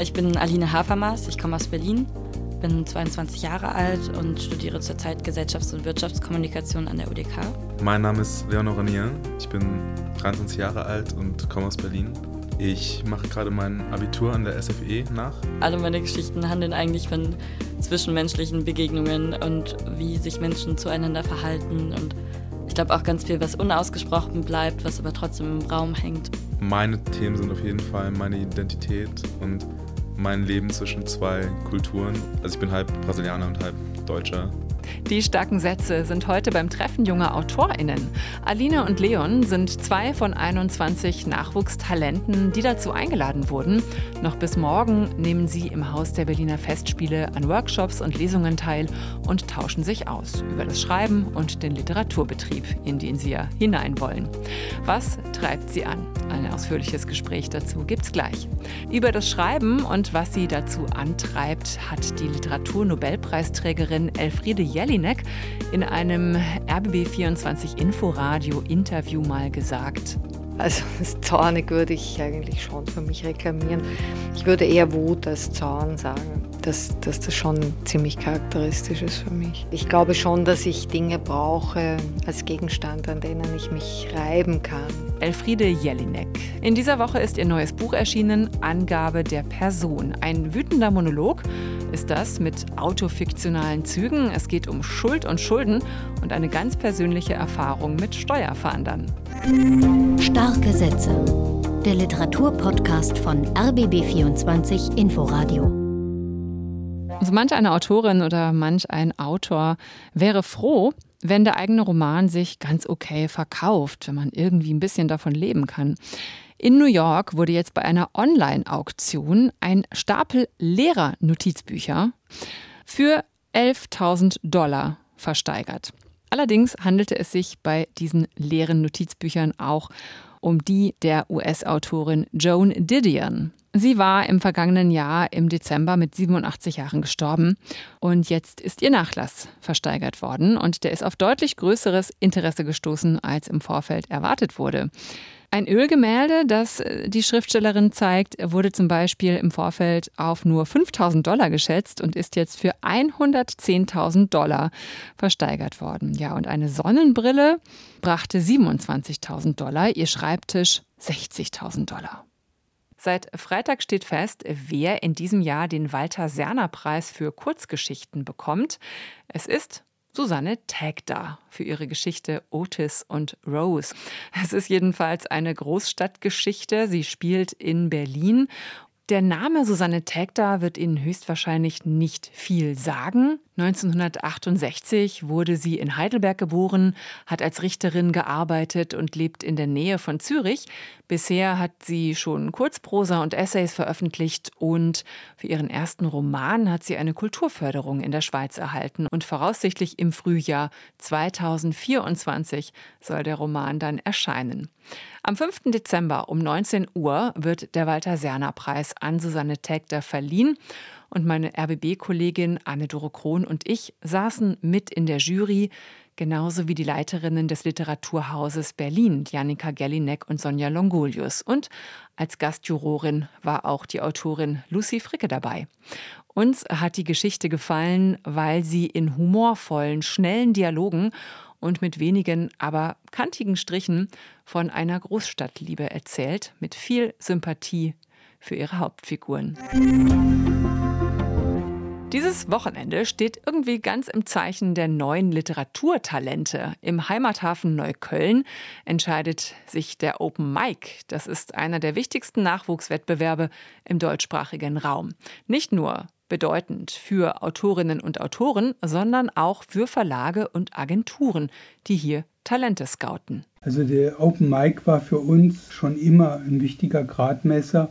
Ich bin Aline Hafermaß, ich komme aus Berlin, bin 22 Jahre alt und studiere zurzeit Gesellschafts- und Wirtschaftskommunikation an der UDK. Mein Name ist Leonor Renier, ich bin 23 Jahre alt und komme aus Berlin. Ich mache gerade mein Abitur an der SFE nach. Alle meine Geschichten handeln eigentlich von zwischenmenschlichen Begegnungen und wie sich Menschen zueinander verhalten und ich glaube auch ganz viel, was unausgesprochen bleibt, was aber trotzdem im Raum hängt. Meine Themen sind auf jeden Fall meine Identität und mein Leben zwischen zwei Kulturen. Also ich bin halb Brasilianer und halb Deutscher. Die starken Sätze sind heute beim Treffen junger AutorInnen. Alina und Leon sind zwei von 21 Nachwuchstalenten, die dazu eingeladen wurden. Noch bis morgen nehmen sie im Haus der Berliner Festspiele an Workshops und Lesungen teil und tauschen sich aus über das Schreiben und den Literaturbetrieb, in den sie ja hinein wollen. Was treibt sie an? Ein ausführliches Gespräch dazu gibt's gleich. Über das Schreiben und was sie dazu antreibt, hat die Literaturnobelpreisträgerin Elfriede Jelinek in einem RBB24 Inforadio Interview mal gesagt. Also das Zornig würde ich eigentlich schon für mich reklamieren. Ich würde eher Wut als Zorn sagen, dass, dass das schon ziemlich charakteristisch ist für mich. Ich glaube schon, dass ich Dinge brauche als Gegenstand, an denen ich mich reiben kann. Elfriede Jelinek. In dieser Woche ist ihr neues Buch erschienen, Angabe der Person. Ein wütender Monolog ist das mit autofiktionalen Zügen. Es geht um Schuld und Schulden und eine ganz persönliche Erfahrung mit Steuerfahndern. Starke Sätze. Der Literaturpodcast von RBB24 Inforadio. Also manch eine Autorin oder manch ein Autor wäre froh, wenn der eigene Roman sich ganz okay verkauft, wenn man irgendwie ein bisschen davon leben kann. In New York wurde jetzt bei einer Online-Auktion ein Stapel leerer Notizbücher für 11.000 Dollar versteigert. Allerdings handelte es sich bei diesen leeren Notizbüchern auch um die der US-Autorin Joan Didion. Sie war im vergangenen Jahr im Dezember mit 87 Jahren gestorben und jetzt ist ihr Nachlass versteigert worden und der ist auf deutlich größeres Interesse gestoßen, als im Vorfeld erwartet wurde. Ein Ölgemälde, das äh, die Schriftstellerin zeigt, wurde zum Beispiel im Vorfeld auf nur 5000 Dollar geschätzt und ist jetzt für 110.000 Dollar versteigert worden. Ja, und eine Sonnenbrille brachte 27.000 Dollar, ihr Schreibtisch 60.000 Dollar. Seit Freitag steht fest, wer in diesem Jahr den Walter-Serner-Preis für Kurzgeschichten bekommt. Es ist Susanne Tagda für ihre Geschichte Otis und Rose. Es ist jedenfalls eine Großstadtgeschichte. Sie spielt in Berlin der Name Susanne Tägda wird Ihnen höchstwahrscheinlich nicht viel sagen. 1968 wurde sie in Heidelberg geboren, hat als Richterin gearbeitet und lebt in der Nähe von Zürich. Bisher hat sie schon Kurzprosa und Essays veröffentlicht und für ihren ersten Roman hat sie eine Kulturförderung in der Schweiz erhalten und voraussichtlich im Frühjahr 2024 soll der Roman dann erscheinen. Am 5. Dezember um 19 Uhr wird der Walter-Serner-Preis an Susanne Tägter verliehen. Und meine RBB-Kollegin Anne-Dore Krohn und ich saßen mit in der Jury, genauso wie die Leiterinnen des Literaturhauses Berlin, Janika Gellinek und Sonja Longolius. Und als Gastjurorin war auch die Autorin Lucy Fricke dabei. Uns hat die Geschichte gefallen, weil sie in humorvollen, schnellen Dialogen und mit wenigen, aber kantigen Strichen von einer Großstadtliebe erzählt, mit viel Sympathie für ihre Hauptfiguren. Dieses Wochenende steht irgendwie ganz im Zeichen der neuen Literaturtalente. Im Heimathafen Neukölln entscheidet sich der Open Mic. Das ist einer der wichtigsten Nachwuchswettbewerbe im deutschsprachigen Raum. Nicht nur bedeutend für Autorinnen und Autoren, sondern auch für Verlage und Agenturen, die hier Talente scouten. Also der Open Mic war für uns schon immer ein wichtiger Gradmesser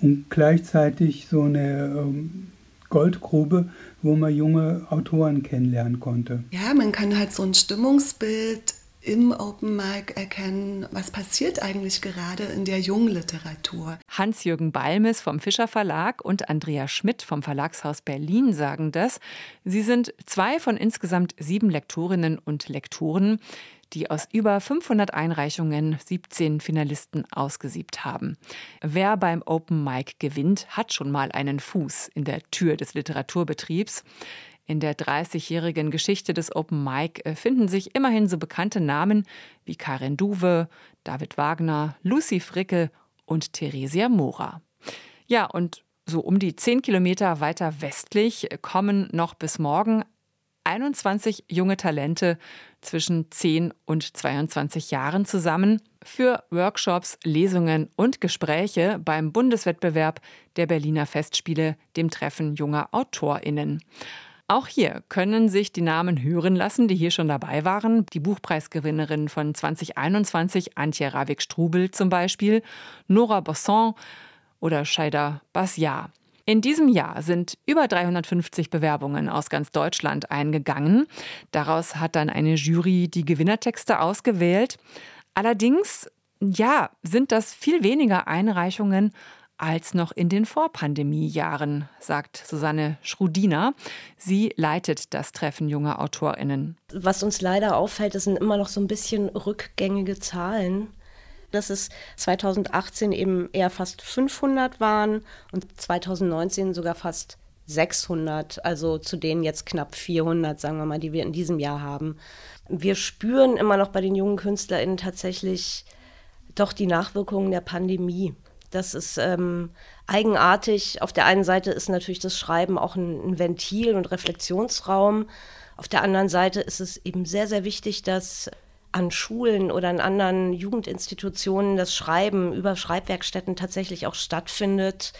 und gleichzeitig so eine ähm, Goldgrube, wo man junge Autoren kennenlernen konnte. Ja, man kann halt so ein Stimmungsbild im Open Mic erkennen, was passiert eigentlich gerade in der jungen Literatur. Hans-Jürgen Balmes vom Fischer Verlag und Andrea Schmidt vom Verlagshaus Berlin sagen das. Sie sind zwei von insgesamt sieben Lektorinnen und Lektoren, die aus über 500 Einreichungen 17 Finalisten ausgesiebt haben. Wer beim Open Mic gewinnt, hat schon mal einen Fuß in der Tür des Literaturbetriebs. In der 30-jährigen Geschichte des Open Mic äh, finden sich immerhin so bekannte Namen wie Karin Duwe, David Wagner, Lucy Fricke und Theresia Mora. Ja, und so um die 10 Kilometer weiter westlich kommen noch bis morgen 21 junge Talente zwischen 10 und 22 Jahren zusammen für Workshops, Lesungen und Gespräche beim Bundeswettbewerb der Berliner Festspiele, dem Treffen junger Autorinnen. Auch hier können sich die Namen hören lassen, die hier schon dabei waren. Die Buchpreisgewinnerin von 2021, Antje Ravik-Strubel zum Beispiel, Nora Bosson oder Scheida Basjar. In diesem Jahr sind über 350 Bewerbungen aus ganz Deutschland eingegangen. Daraus hat dann eine Jury die Gewinnertexte ausgewählt. Allerdings, ja, sind das viel weniger Einreichungen als noch in den Vorpandemiejahren, sagt Susanne Schrudiner. Sie leitet das Treffen junger AutorInnen. Was uns leider auffällt, das sind immer noch so ein bisschen rückgängige Zahlen. Dass es 2018 eben eher fast 500 waren und 2019 sogar fast 600, also zu denen jetzt knapp 400, sagen wir mal, die wir in diesem Jahr haben. Wir spüren immer noch bei den jungen KünstlerInnen tatsächlich doch die Nachwirkungen der Pandemie. Das ist ähm, eigenartig. Auf der einen Seite ist natürlich das Schreiben auch ein, ein, Ventil und Reflexionsraum. Auf der anderen Seite ist es eben sehr, sehr wichtig, dass an Schulen oder in anderen Jugendinstitutionen das Schreiben über Schreibwerkstätten tatsächlich auch stattfindet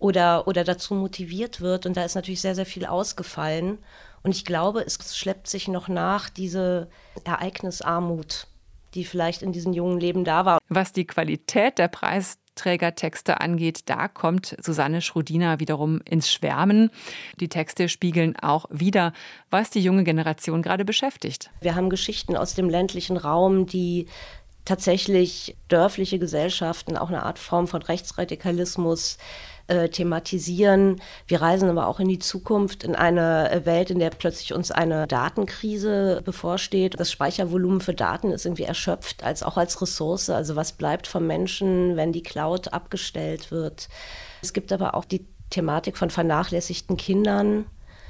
oder, oder dazu motiviert wird. Und da ist natürlich sehr, sehr viel ausgefallen. Und ich glaube, es schleppt sich noch nach diese Ereignisarmut, die vielleicht in diesem jungen Leben da war. Was die Qualität der Preis Trägertexte angeht, da kommt Susanne Schrudiner wiederum ins Schwärmen. Die Texte spiegeln auch wieder, was die junge Generation gerade beschäftigt. Wir haben Geschichten aus dem ländlichen Raum, die tatsächlich dörfliche Gesellschaften, auch eine Art Form von Rechtsradikalismus äh, thematisieren. Wir reisen aber auch in die Zukunft, in eine Welt, in der plötzlich uns eine Datenkrise bevorsteht. Das Speichervolumen für Daten ist irgendwie erschöpft, als auch als Ressource. Also was bleibt vom Menschen, wenn die Cloud abgestellt wird? Es gibt aber auch die Thematik von vernachlässigten Kindern,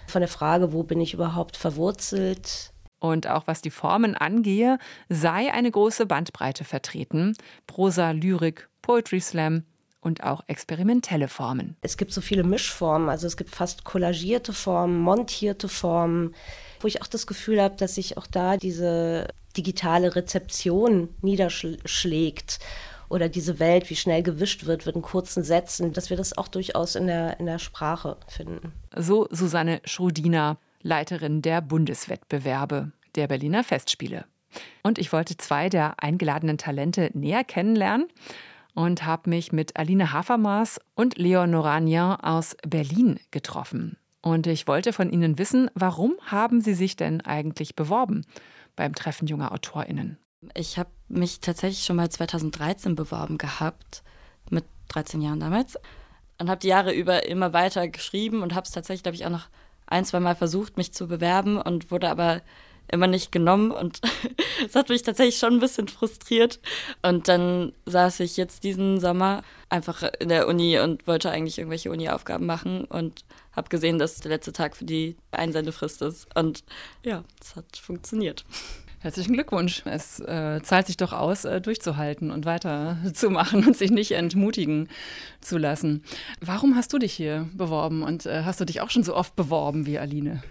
von der Frage, wo bin ich überhaupt verwurzelt? Und auch was die Formen angehe, sei eine große Bandbreite vertreten. Prosa, Lyrik, Poetry Slam, und auch experimentelle Formen. Es gibt so viele Mischformen, also es gibt fast kollagierte Formen, montierte Formen, wo ich auch das Gefühl habe, dass sich auch da diese digitale Rezeption niederschlägt oder diese Welt, wie schnell gewischt wird, wird in kurzen Sätzen, dass wir das auch durchaus in der, in der Sprache finden. So Susanne Schrudiner, Leiterin der Bundeswettbewerbe der Berliner Festspiele. Und ich wollte zwei der eingeladenen Talente näher kennenlernen und habe mich mit Aline Hafermaß und Leon Noranien aus Berlin getroffen. Und ich wollte von Ihnen wissen, warum haben Sie sich denn eigentlich beworben beim Treffen junger AutorInnen? Ich habe mich tatsächlich schon mal 2013 beworben gehabt, mit 13 Jahren damals. Und habe die Jahre über immer weiter geschrieben und habe es tatsächlich, glaube ich, auch noch ein, zwei Mal versucht, mich zu bewerben und wurde aber immer nicht genommen und es hat mich tatsächlich schon ein bisschen frustriert. Und dann saß ich jetzt diesen Sommer einfach in der Uni und wollte eigentlich irgendwelche Uni-Aufgaben machen und habe gesehen, dass der letzte Tag für die Einsendefrist ist. Und ja, es hat funktioniert. Herzlichen Glückwunsch. Es äh, zahlt sich doch aus, äh, durchzuhalten und weiterzumachen und sich nicht entmutigen zu lassen. Warum hast du dich hier beworben und äh, hast du dich auch schon so oft beworben wie Aline?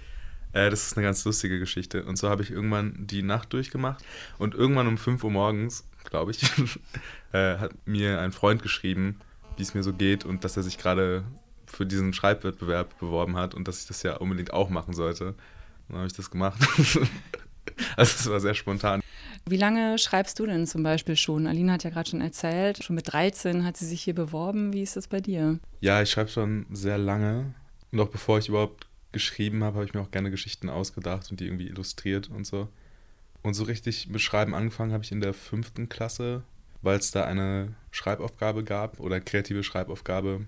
Äh, das ist eine ganz lustige Geschichte. Und so habe ich irgendwann die Nacht durchgemacht. Und irgendwann um 5 Uhr morgens, glaube ich, äh, hat mir ein Freund geschrieben, wie es mir so geht und dass er sich gerade für diesen Schreibwettbewerb beworben hat und dass ich das ja unbedingt auch machen sollte. Dann habe ich das gemacht. also es war sehr spontan. Wie lange schreibst du denn zum Beispiel schon? Alina hat ja gerade schon erzählt, schon mit 13 hat sie sich hier beworben. Wie ist das bei dir? Ja, ich schreibe schon sehr lange. Noch bevor ich überhaupt geschrieben habe, habe ich mir auch gerne Geschichten ausgedacht und die irgendwie illustriert und so. Und so richtig beschreiben angefangen habe ich in der fünften Klasse, weil es da eine Schreibaufgabe gab oder kreative Schreibaufgabe.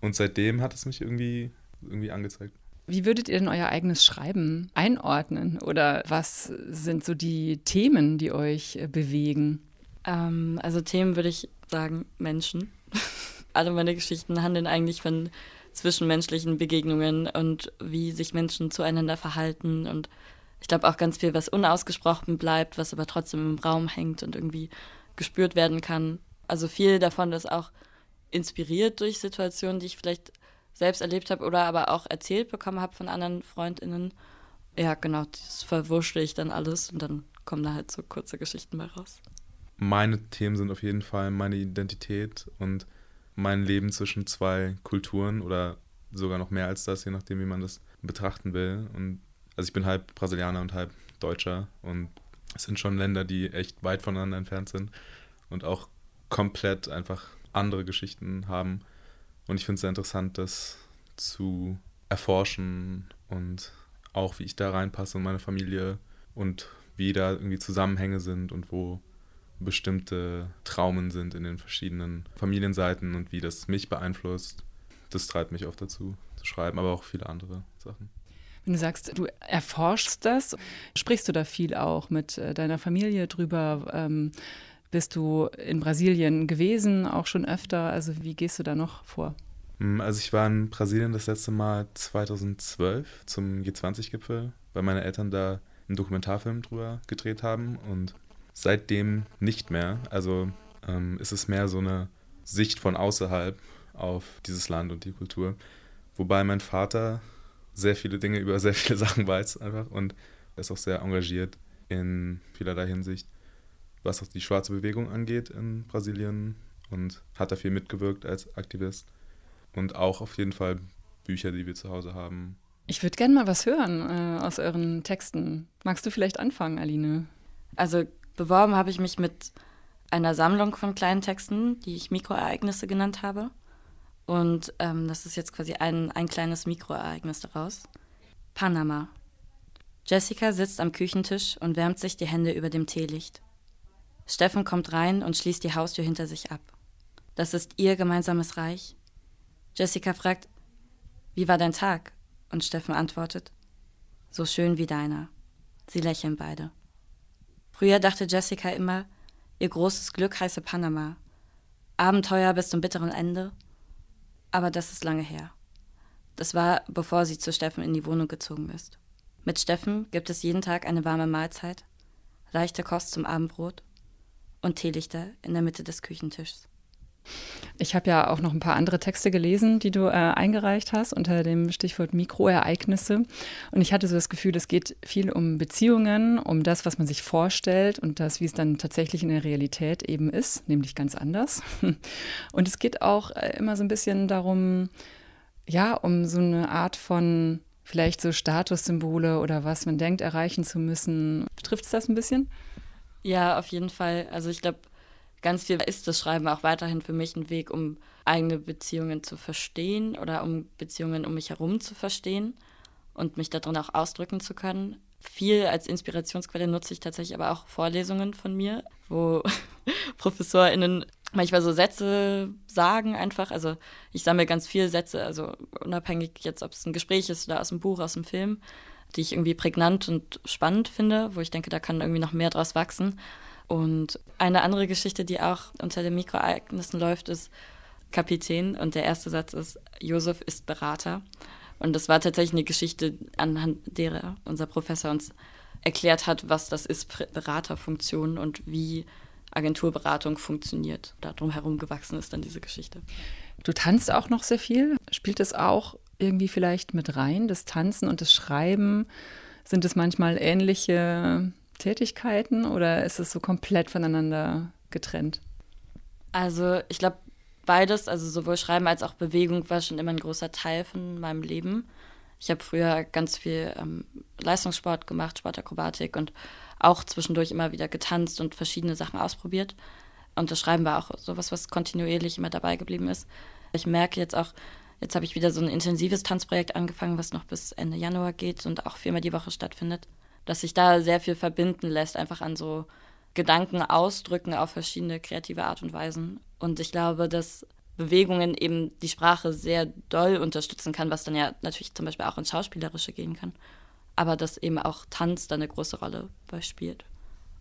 Und seitdem hat es mich irgendwie, irgendwie angezeigt. Wie würdet ihr denn euer eigenes Schreiben einordnen? Oder was sind so die Themen, die euch äh, bewegen? Ähm, also Themen würde ich sagen Menschen. Alle meine Geschichten handeln eigentlich von zwischenmenschlichen Begegnungen und wie sich Menschen zueinander verhalten und ich glaube auch ganz viel, was unausgesprochen bleibt, was aber trotzdem im Raum hängt und irgendwie gespürt werden kann. Also viel davon ist auch inspiriert durch Situationen, die ich vielleicht selbst erlebt habe oder aber auch erzählt bekommen habe von anderen Freundinnen. Ja, genau, das verwurschtel ich dann alles und dann kommen da halt so kurze Geschichten bei raus. Meine Themen sind auf jeden Fall meine Identität und mein Leben zwischen zwei Kulturen oder sogar noch mehr als das, je nachdem, wie man das betrachten will. Und also ich bin halb Brasilianer und halb Deutscher und es sind schon Länder, die echt weit voneinander entfernt sind und auch komplett einfach andere Geschichten haben. Und ich finde es sehr interessant, das zu erforschen und auch, wie ich da reinpasse und meine Familie und wie da irgendwie Zusammenhänge sind und wo bestimmte Traumen sind in den verschiedenen Familienseiten und wie das mich beeinflusst. Das treibt mich oft dazu zu schreiben, aber auch viele andere Sachen. Wenn du sagst, du erforschst das, sprichst du da viel auch mit äh, deiner Familie drüber? Ähm, bist du in Brasilien gewesen, auch schon öfter? Also wie gehst du da noch vor? Hm, also ich war in Brasilien das letzte Mal 2012 zum G20-Gipfel, weil meine Eltern da einen Dokumentarfilm drüber gedreht haben und seitdem nicht mehr. Also ähm, ist es mehr so eine Sicht von außerhalb auf dieses Land und die Kultur. Wobei mein Vater sehr viele Dinge über sehr viele Sachen weiß einfach und ist auch sehr engagiert in vielerlei Hinsicht, was auch die schwarze Bewegung angeht in Brasilien und hat da viel mitgewirkt als Aktivist und auch auf jeden Fall Bücher, die wir zu Hause haben. Ich würde gerne mal was hören äh, aus euren Texten. Magst du vielleicht anfangen, Aline? Also beworben habe ich mich mit einer Sammlung von kleinen Texten, die ich Mikroereignisse genannt habe. Und ähm, das ist jetzt quasi ein, ein kleines Mikroereignis daraus. Panama. Jessica sitzt am Küchentisch und wärmt sich die Hände über dem Teelicht. Steffen kommt rein und schließt die Haustür hinter sich ab. Das ist ihr gemeinsames Reich. Jessica fragt, wie war dein Tag? Und Steffen antwortet, so schön wie deiner. Sie lächeln beide. Früher dachte Jessica immer, ihr großes Glück heiße Panama. Abenteuer bis zum bitteren Ende aber das ist lange her. Das war, bevor sie zu Steffen in die Wohnung gezogen ist. Mit Steffen gibt es jeden Tag eine warme Mahlzeit, leichte Kost zum Abendbrot und Teelichter in der Mitte des Küchentischs. Ich habe ja auch noch ein paar andere Texte gelesen, die du äh, eingereicht hast unter dem Stichwort Mikroereignisse. Und ich hatte so das Gefühl, es geht viel um Beziehungen, um das, was man sich vorstellt und das, wie es dann tatsächlich in der Realität eben ist, nämlich ganz anders. Und es geht auch äh, immer so ein bisschen darum, ja, um so eine Art von vielleicht so Statussymbole oder was man denkt, erreichen zu müssen. Trifft es das ein bisschen? Ja, auf jeden Fall. Also ich glaube, ganz viel ist das Schreiben auch weiterhin für mich ein Weg, um eigene Beziehungen zu verstehen oder um Beziehungen um mich herum zu verstehen und mich darin auch ausdrücken zu können. Viel als Inspirationsquelle nutze ich tatsächlich aber auch Vorlesungen von mir, wo ProfessorInnen manchmal so Sätze sagen einfach. Also ich sammle ganz viele Sätze, also unabhängig jetzt, ob es ein Gespräch ist oder aus dem Buch, aus dem Film, die ich irgendwie prägnant und spannend finde, wo ich denke, da kann irgendwie noch mehr draus wachsen. Und eine andere Geschichte, die auch unter den Mikroereignissen läuft, ist Kapitän. Und der erste Satz ist, Josef ist Berater. Und das war tatsächlich eine Geschichte, anhand derer unser Professor uns erklärt hat, was das ist, Beraterfunktion und wie Agenturberatung funktioniert. Darum herum gewachsen ist dann diese Geschichte. Du tanzt auch noch sehr viel. Spielt es auch irgendwie vielleicht mit rein, das Tanzen und das Schreiben? Sind es manchmal ähnliche Tätigkeiten oder ist es so komplett voneinander getrennt? Also ich glaube, beides, also sowohl Schreiben als auch Bewegung war schon immer ein großer Teil von meinem Leben. Ich habe früher ganz viel ähm, Leistungssport gemacht, Sportakrobatik und auch zwischendurch immer wieder getanzt und verschiedene Sachen ausprobiert. Und das Schreiben war auch sowas, was kontinuierlich immer dabei geblieben ist. Ich merke jetzt auch, jetzt habe ich wieder so ein intensives Tanzprojekt angefangen, was noch bis Ende Januar geht und auch viermal die Woche stattfindet dass sich da sehr viel verbinden lässt, einfach an so Gedanken ausdrücken auf verschiedene kreative Art und Weisen. Und ich glaube, dass Bewegungen eben die Sprache sehr doll unterstützen kann, was dann ja natürlich zum Beispiel auch ins Schauspielerische gehen kann. Aber dass eben auch Tanz da eine große Rolle bei spielt.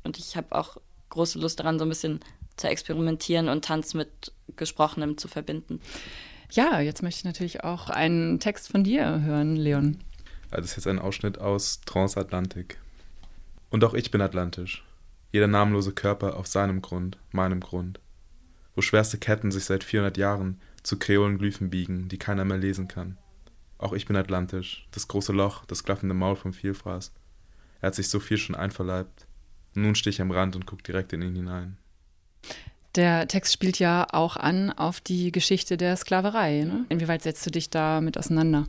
Und ich habe auch große Lust daran, so ein bisschen zu experimentieren und Tanz mit Gesprochenem zu verbinden. Ja, jetzt möchte ich natürlich auch einen Text von dir hören, Leon. Das ist jetzt ein Ausschnitt aus Transatlantik. Und auch ich bin atlantisch. Jeder namenlose Körper auf seinem Grund, meinem Grund. Wo schwerste Ketten sich seit 400 Jahren zu kreolen Glyphen biegen, die keiner mehr lesen kann. Auch ich bin atlantisch, das große Loch, das klaffende Maul vom Vielfraß. Er hat sich so viel schon einverleibt. Nun stehe ich am Rand und gucke direkt in ihn hinein. Der Text spielt ja auch an auf die Geschichte der Sklaverei. Ne? Inwieweit setzt du dich da mit auseinander?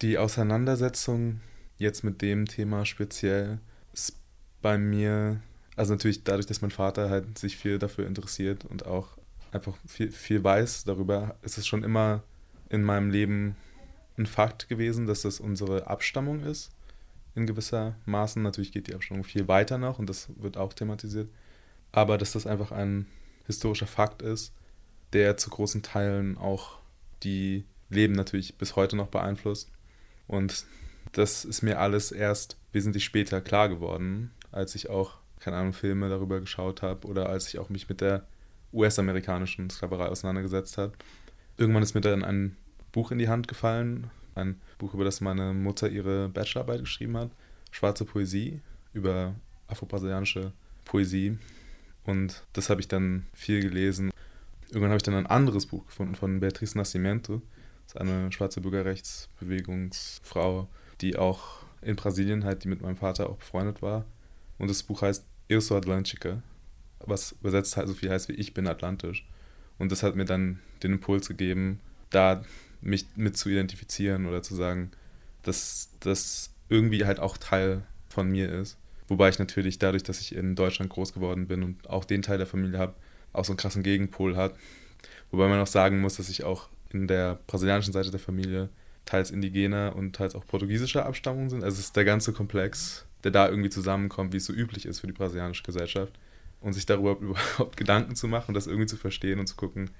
Die Auseinandersetzung jetzt mit dem Thema speziell ist bei mir, also natürlich dadurch, dass mein Vater halt sich viel dafür interessiert und auch einfach viel, viel weiß darüber, ist es schon immer in meinem Leben ein Fakt gewesen, dass das unsere Abstammung ist, in gewisser Maßen. Natürlich geht die Abstammung viel weiter noch und das wird auch thematisiert. Aber dass das einfach ein historischer Fakt ist, der zu großen Teilen auch die Leben natürlich bis heute noch beeinflusst. Und das ist mir alles erst wesentlich später klar geworden, als ich auch, keine Ahnung, Filme darüber geschaut habe oder als ich auch mich mit der US-amerikanischen Sklaverei auseinandergesetzt habe. Irgendwann ist mir dann ein Buch in die Hand gefallen, ein Buch, über das meine Mutter ihre Bachelorarbeit geschrieben hat, Schwarze Poesie, über afro-brasilianische Poesie. Und das habe ich dann viel gelesen. Irgendwann habe ich dann ein anderes Buch gefunden von Beatrice Nascimento. Das ist eine schwarze Bürgerrechtsbewegungsfrau, die auch in Brasilien halt, die mit meinem Vater auch befreundet war. Und das Buch heißt Eu sou Atlântica, was übersetzt halt so viel heißt wie Ich bin atlantisch. Und das hat mir dann den Impuls gegeben, da mich mit zu identifizieren oder zu sagen, dass das irgendwie halt auch Teil von mir ist. Wobei ich natürlich dadurch, dass ich in Deutschland groß geworden bin und auch den Teil der Familie habe, auch so einen krassen Gegenpol hat. Wobei man auch sagen muss, dass ich auch in der brasilianischen Seite der Familie teils indigener und teils auch portugiesischer Abstammung sind. Also es ist der ganze Komplex, der da irgendwie zusammenkommt, wie es so üblich ist für die brasilianische Gesellschaft. Und sich darüber überhaupt Gedanken zu machen, das irgendwie zu verstehen und zu gucken,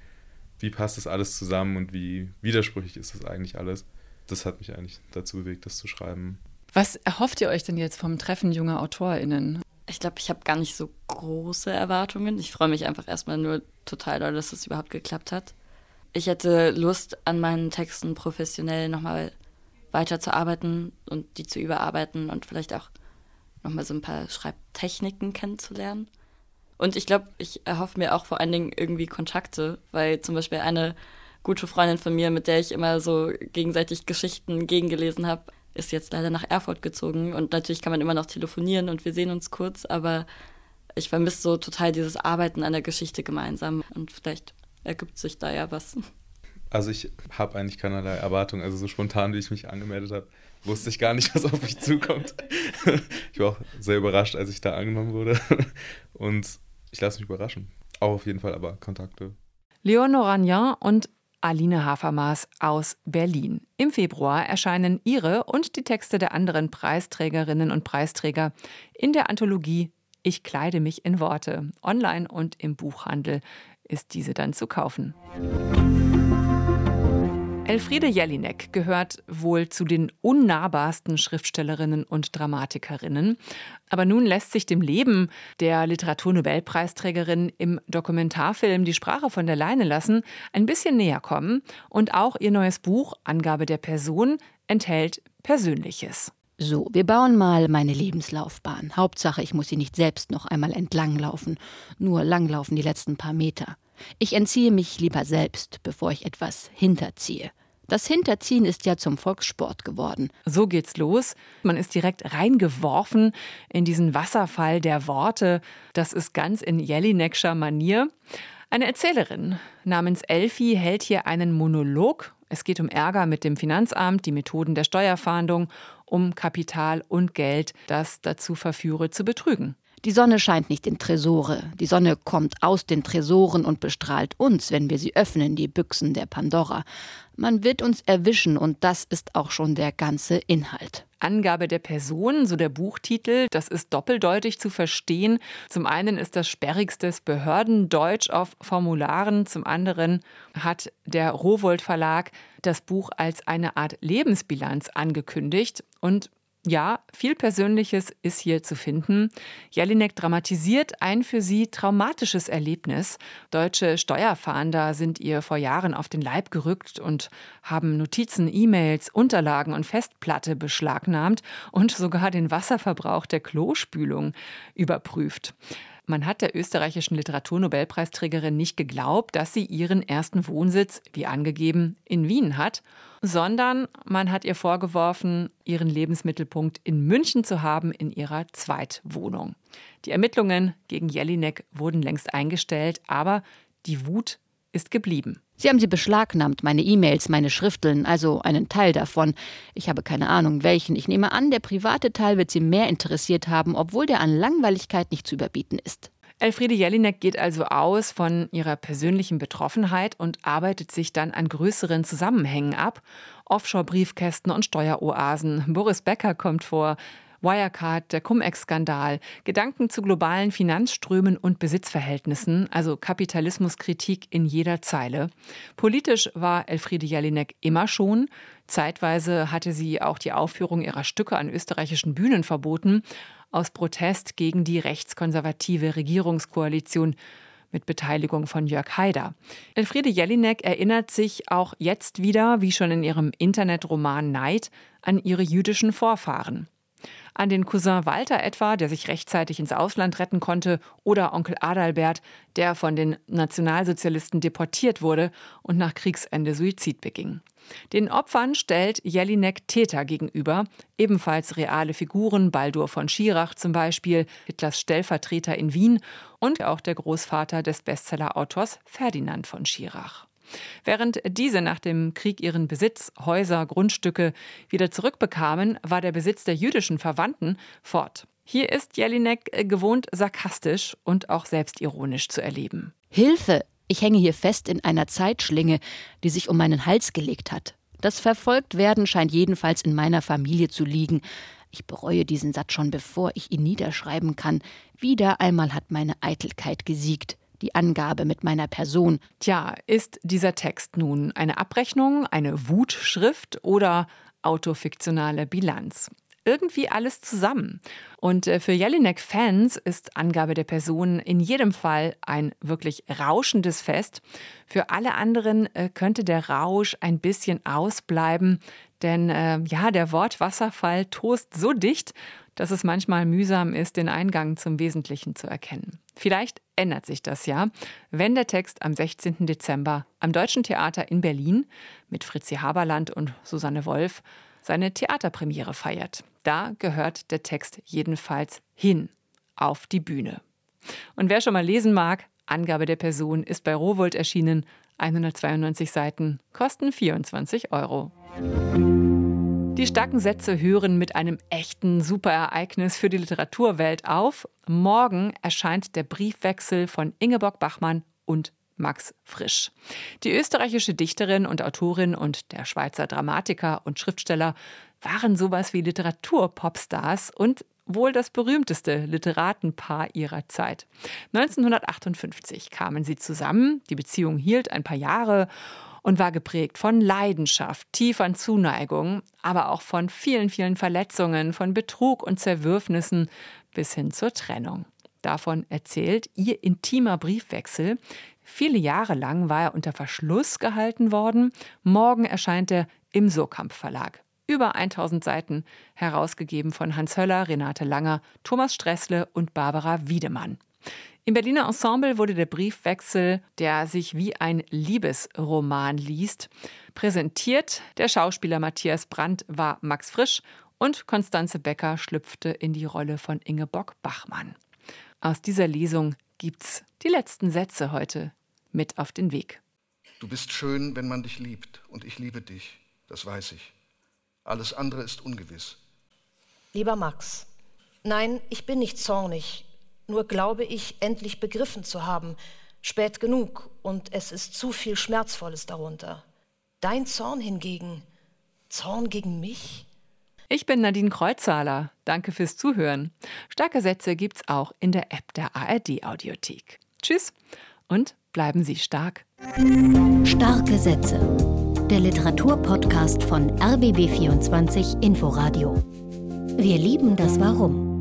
wie passt das alles zusammen und wie widersprüchlich ist das eigentlich alles. Das hat mich eigentlich dazu bewegt, das zu schreiben. Was erhofft ihr euch denn jetzt vom Treffen junger AutorInnen? Ich glaube, ich habe gar nicht so große Erwartungen. Ich freue mich einfach erstmal nur total doll, dass es überhaupt geklappt hat. Ich hätte Lust, an meinen Texten professionell nochmal weiterzuarbeiten und die zu überarbeiten und vielleicht auch nochmal so ein paar Schreibtechniken kennenzulernen. Und ich glaube, ich erhoffe mir auch vor allen Dingen irgendwie Kontakte, weil zum Beispiel eine gute Freundin von mir, mit der ich immer so gegenseitig Geschichten gegengelesen habe, ist jetzt leider nach Erfurt gezogen und natürlich kann man immer noch telefonieren und wir sehen uns kurz, aber ich vermisse so total dieses Arbeiten an der Geschichte gemeinsam und vielleicht ergibt sich da ja was. Also ich habe eigentlich keinerlei Erwartung, also so spontan, wie ich mich angemeldet habe, wusste ich gar nicht, was auf mich zukommt. ich war auch sehr überrascht, als ich da angenommen wurde und ich lasse mich überraschen. Auch auf jeden Fall aber Kontakte. Leon Oragnan und Aline Hafermaß aus Berlin. Im Februar erscheinen ihre und die Texte der anderen Preisträgerinnen und Preisträger in der Anthologie Ich kleide mich in Worte. Online und im Buchhandel ist diese dann zu kaufen. Elfriede Jelinek gehört wohl zu den unnahbarsten Schriftstellerinnen und Dramatikerinnen. Aber nun lässt sich dem Leben der Literaturnobelpreisträgerin im Dokumentarfilm Die Sprache von der Leine lassen ein bisschen näher kommen. Und auch ihr neues Buch Angabe der Person enthält Persönliches. So, wir bauen mal meine Lebenslaufbahn. Hauptsache, ich muss sie nicht selbst noch einmal entlanglaufen. Nur langlaufen die letzten paar Meter. Ich entziehe mich lieber selbst, bevor ich etwas hinterziehe. Das Hinterziehen ist ja zum Volkssport geworden. So geht's los. Man ist direkt reingeworfen in diesen Wasserfall der Worte. Das ist ganz in Jelineckscher Manier. Eine Erzählerin namens Elfi hält hier einen Monolog. Es geht um Ärger mit dem Finanzamt, die Methoden der Steuerfahndung, um Kapital und Geld, das dazu verführe, zu betrügen. Die Sonne scheint nicht in Tresore, die Sonne kommt aus den Tresoren und bestrahlt uns, wenn wir sie öffnen, die Büchsen der Pandora. Man wird uns erwischen und das ist auch schon der ganze Inhalt. Angabe der Person, so der Buchtitel, das ist doppeldeutig zu verstehen. Zum einen ist das sperrigstes Behördendeutsch auf Formularen, zum anderen hat der Rowold Verlag das Buch als eine Art Lebensbilanz angekündigt und ja, viel Persönliches ist hier zu finden. Jelinek dramatisiert ein für sie traumatisches Erlebnis. Deutsche Steuerfahnder sind ihr vor Jahren auf den Leib gerückt und haben Notizen, E-Mails, Unterlagen und Festplatte beschlagnahmt und sogar den Wasserverbrauch der Klospülung überprüft. Man hat der österreichischen Literaturnobelpreisträgerin nicht geglaubt, dass sie ihren ersten Wohnsitz, wie angegeben, in Wien hat, sondern man hat ihr vorgeworfen, ihren Lebensmittelpunkt in München zu haben, in ihrer Zweitwohnung. Die Ermittlungen gegen Jelinek wurden längst eingestellt, aber die Wut ist geblieben. Sie haben sie beschlagnahmt, meine E-Mails, meine Schrifteln, also einen Teil davon. Ich habe keine Ahnung welchen. Ich nehme an, der private Teil wird Sie mehr interessiert haben, obwohl der an Langweiligkeit nicht zu überbieten ist. Elfriede Jelinek geht also aus von ihrer persönlichen Betroffenheit und arbeitet sich dann an größeren Zusammenhängen ab. Offshore-Briefkästen und Steueroasen. Boris Becker kommt vor. Wirecard, der Cum-Ex-Skandal, Gedanken zu globalen Finanzströmen und Besitzverhältnissen, also Kapitalismuskritik in jeder Zeile. Politisch war Elfriede Jelinek immer schon. Zeitweise hatte sie auch die Aufführung ihrer Stücke an österreichischen Bühnen verboten, aus Protest gegen die rechtskonservative Regierungskoalition mit Beteiligung von Jörg Haider. Elfriede Jelinek erinnert sich auch jetzt wieder, wie schon in ihrem Internetroman Neid, an ihre jüdischen Vorfahren an den Cousin Walter etwa, der sich rechtzeitig ins Ausland retten konnte, oder Onkel Adalbert, der von den Nationalsozialisten deportiert wurde und nach Kriegsende Suizid beging. Den Opfern stellt Jelinek Täter gegenüber, ebenfalls reale Figuren, Baldur von Schirach zum Beispiel, Hitlers Stellvertreter in Wien und auch der Großvater des Bestsellerautors Ferdinand von Schirach. Während diese nach dem Krieg ihren Besitz, Häuser, Grundstücke wieder zurückbekamen, war der Besitz der jüdischen Verwandten fort. Hier ist Jelinek gewohnt sarkastisch und auch selbstironisch zu erleben. Hilfe! Ich hänge hier fest in einer Zeitschlinge, die sich um meinen Hals gelegt hat. Das Verfolgtwerden scheint jedenfalls in meiner Familie zu liegen. Ich bereue diesen Satz schon, bevor ich ihn niederschreiben kann. Wieder einmal hat meine Eitelkeit gesiegt die Angabe mit meiner Person. Tja, ist dieser Text nun eine Abrechnung, eine Wutschrift oder autofiktionale Bilanz? Irgendwie alles zusammen. Und äh, für Jelinek-Fans ist Angabe der Person in jedem Fall ein wirklich rauschendes Fest. Für alle anderen äh, könnte der Rausch ein bisschen ausbleiben, denn äh, ja, der Wortwasserfall tost so dicht, dass es manchmal mühsam ist, den Eingang zum Wesentlichen zu erkennen. Vielleicht ändert sich das ja, wenn der Text am 16. Dezember am Deutschen Theater in Berlin mit Fritzi Haberland und Susanne Wolf seine Theaterpremiere feiert. Da gehört der Text jedenfalls hin auf die Bühne. Und wer schon mal lesen mag, Angabe der Person ist bei Rowold erschienen, 192 Seiten, kosten 24 Euro. Die starken Sätze hören mit einem echten Superereignis für die Literaturwelt auf. Morgen erscheint der Briefwechsel von Ingeborg Bachmann und Max Frisch. Die österreichische Dichterin und Autorin und der Schweizer Dramatiker und Schriftsteller waren sowas wie Literaturpopstars und wohl das berühmteste Literatenpaar ihrer Zeit. 1958 kamen sie zusammen, die Beziehung hielt ein paar Jahre und war geprägt von Leidenschaft, tiefern Zuneigung, aber auch von vielen, vielen Verletzungen, von Betrug und Zerwürfnissen bis hin zur Trennung. Davon erzählt ihr intimer Briefwechsel. Viele Jahre lang war er unter Verschluss gehalten worden. Morgen erscheint er im Surkamp Verlag. Über 1000 Seiten, herausgegeben von Hans Höller, Renate Langer, Thomas Stressle und Barbara Wiedemann. Im Berliner Ensemble wurde der Briefwechsel, der sich wie ein Liebesroman liest, präsentiert. Der Schauspieler Matthias Brandt war Max Frisch und Konstanze Becker schlüpfte in die Rolle von Ingeborg Bachmann. Aus dieser Lesung gibt's die letzten Sätze heute mit auf den Weg. Du bist schön, wenn man dich liebt, und ich liebe dich, das weiß ich. Alles andere ist ungewiss. Lieber Max, nein, ich bin nicht zornig, Nur glaube ich, endlich begriffen zu haben, spät genug, und es ist zu viel Schmerzvolles darunter. Dein Zorn hingegen, Zorn gegen mich? Ich bin Nadine Kreuzhaler. Danke fürs Zuhören. Starke Sätze gibt's auch in der App der ARD Audiothek. Tschüss und bleiben Sie stark. Starke Sätze. Der Literaturpodcast von RBB24 Inforadio. Wir lieben das Warum.